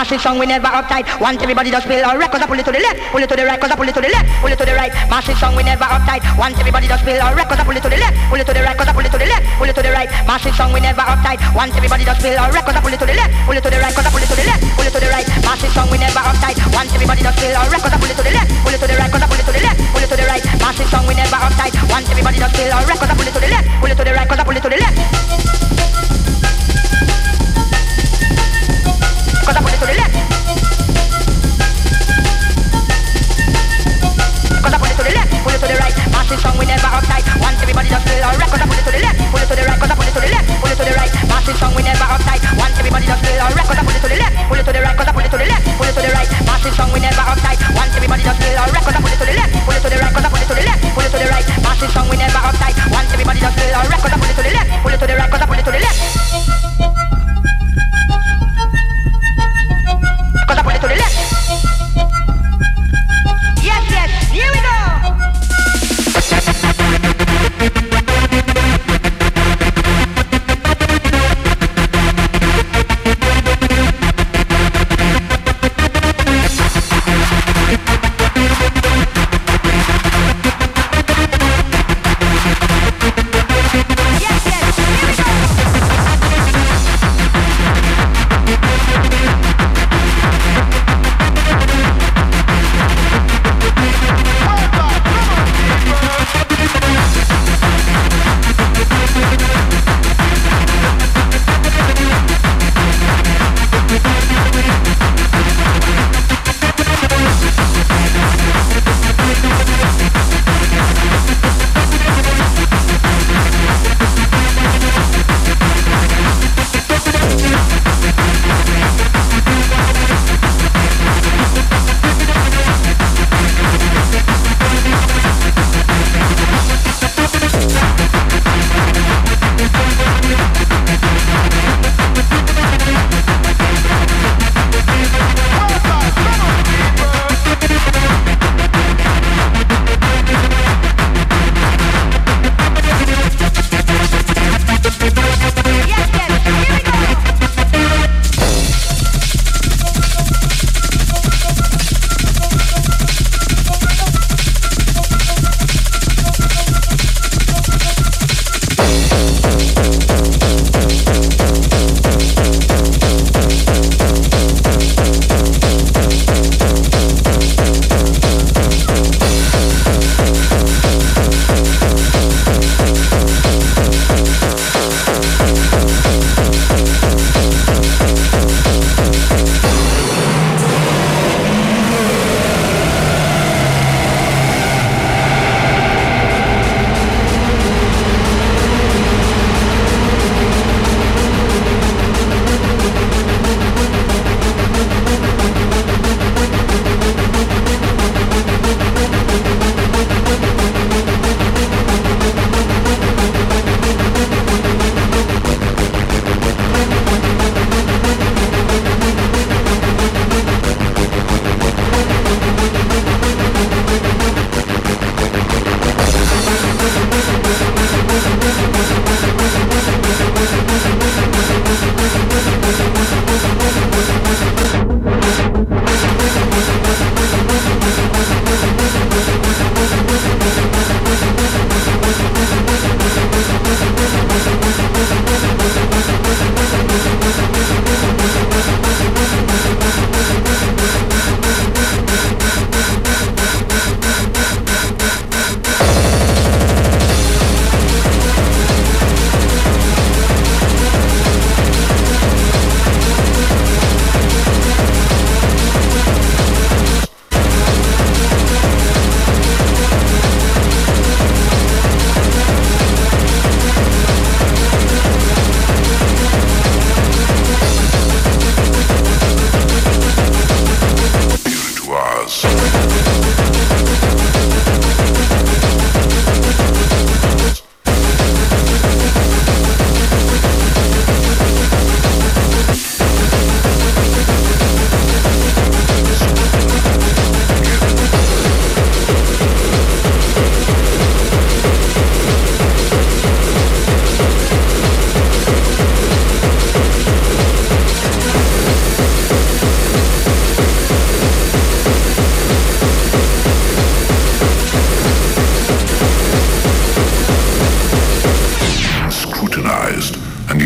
Massive song, we never uptight. Want everybody just feel alright, cause I pull it to the left, pull it to the right, cause I pull it to the left, pull it to the right. Massive song, we never uptight. Want everybody just feel alright, cause I pull it to the left, pull it to the right, cause I pull it to the left, pull it to the right. Massive song, we never uptight. Want everybody just feel alright, cause I pull it to the left, pull it to the right, cause I pull it to the left, pull it to the right. Massive song, we never uptight. Want everybody just feel alright, cause I pull it to the left, pull it to the right, cause I pull it to the left, pull it to the right. Massive song, we never uptight. Want everybody just feel alright, cause I pull it to the left, pull it to the right, cause I pull it to the left. Massive song, we never uptight. Want everybody just feel alright.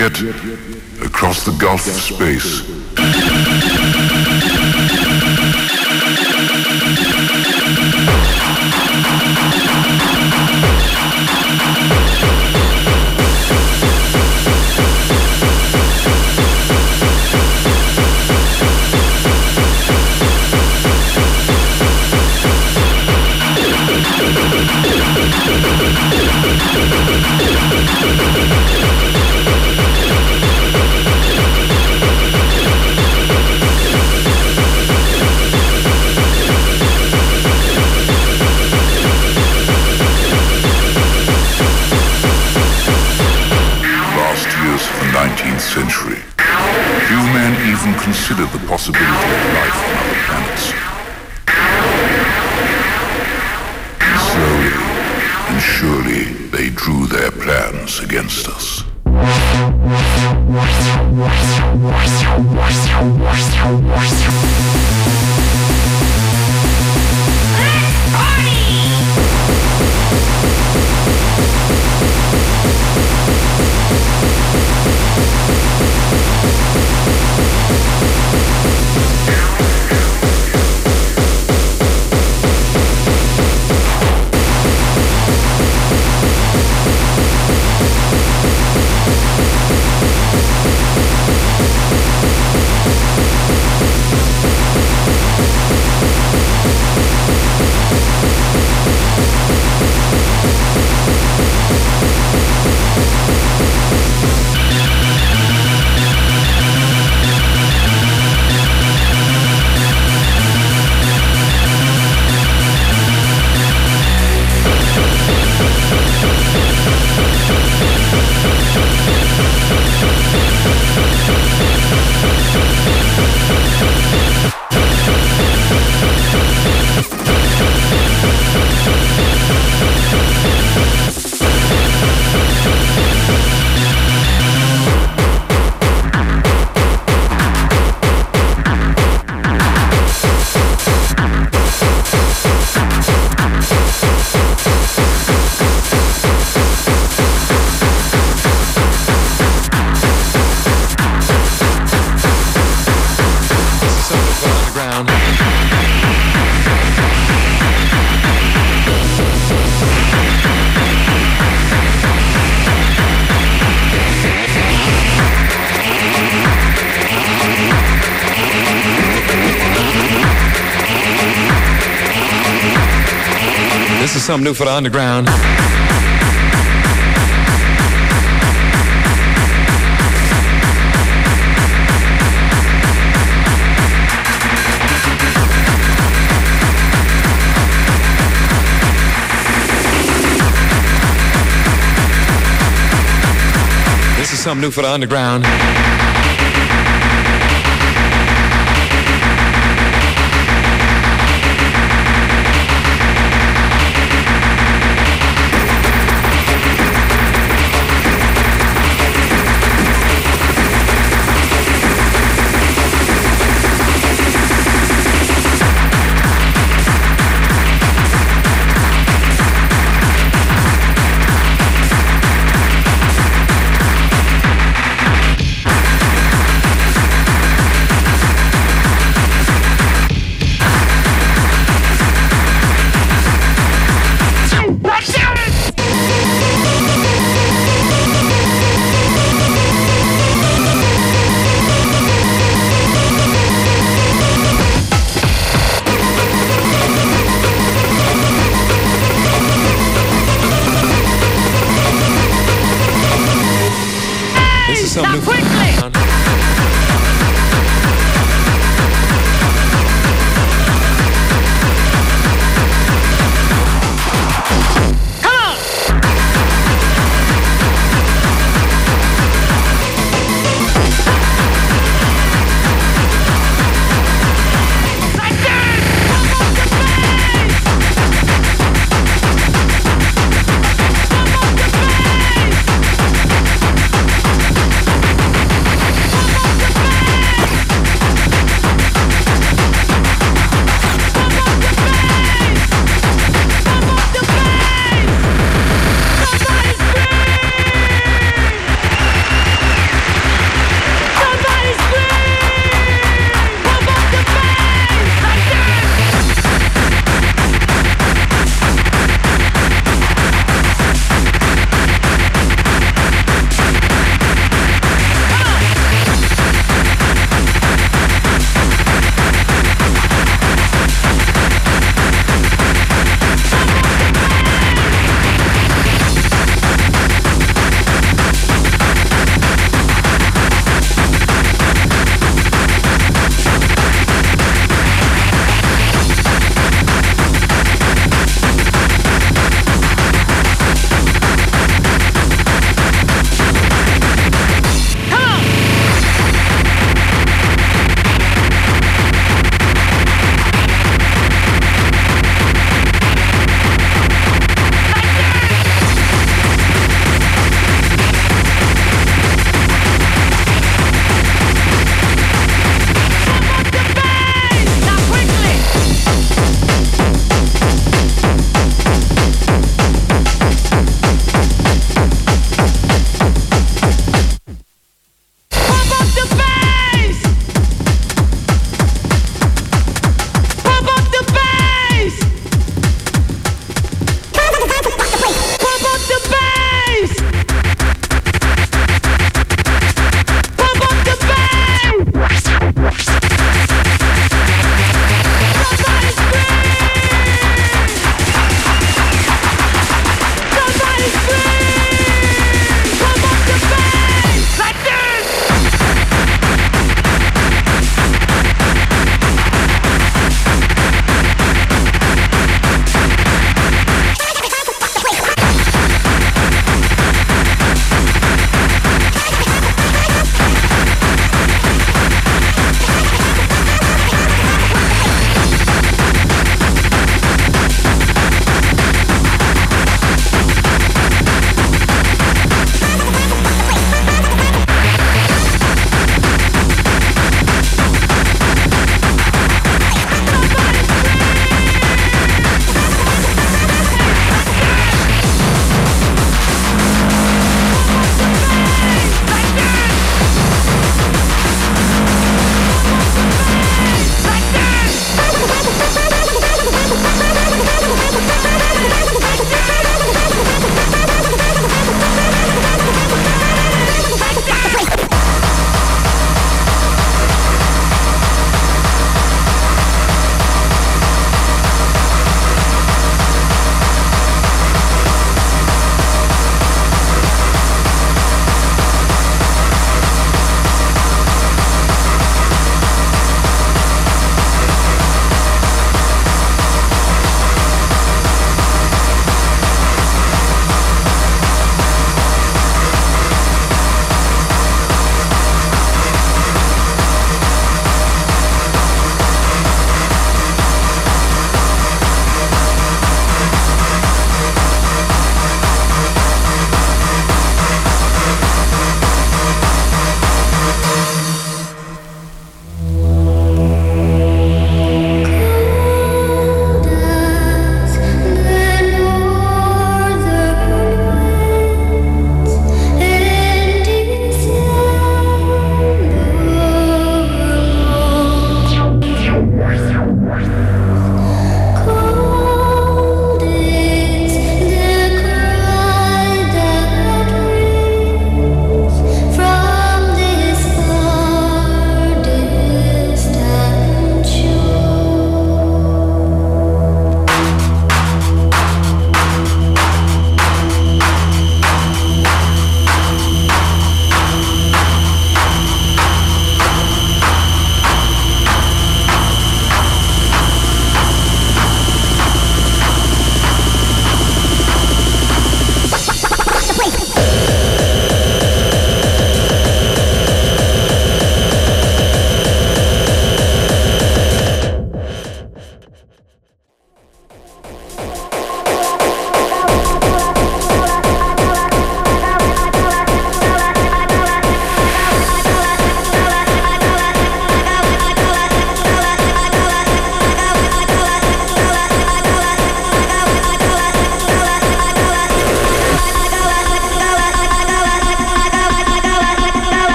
Yet, across the gulf of space, This is something new for the underground. This is something new for the underground.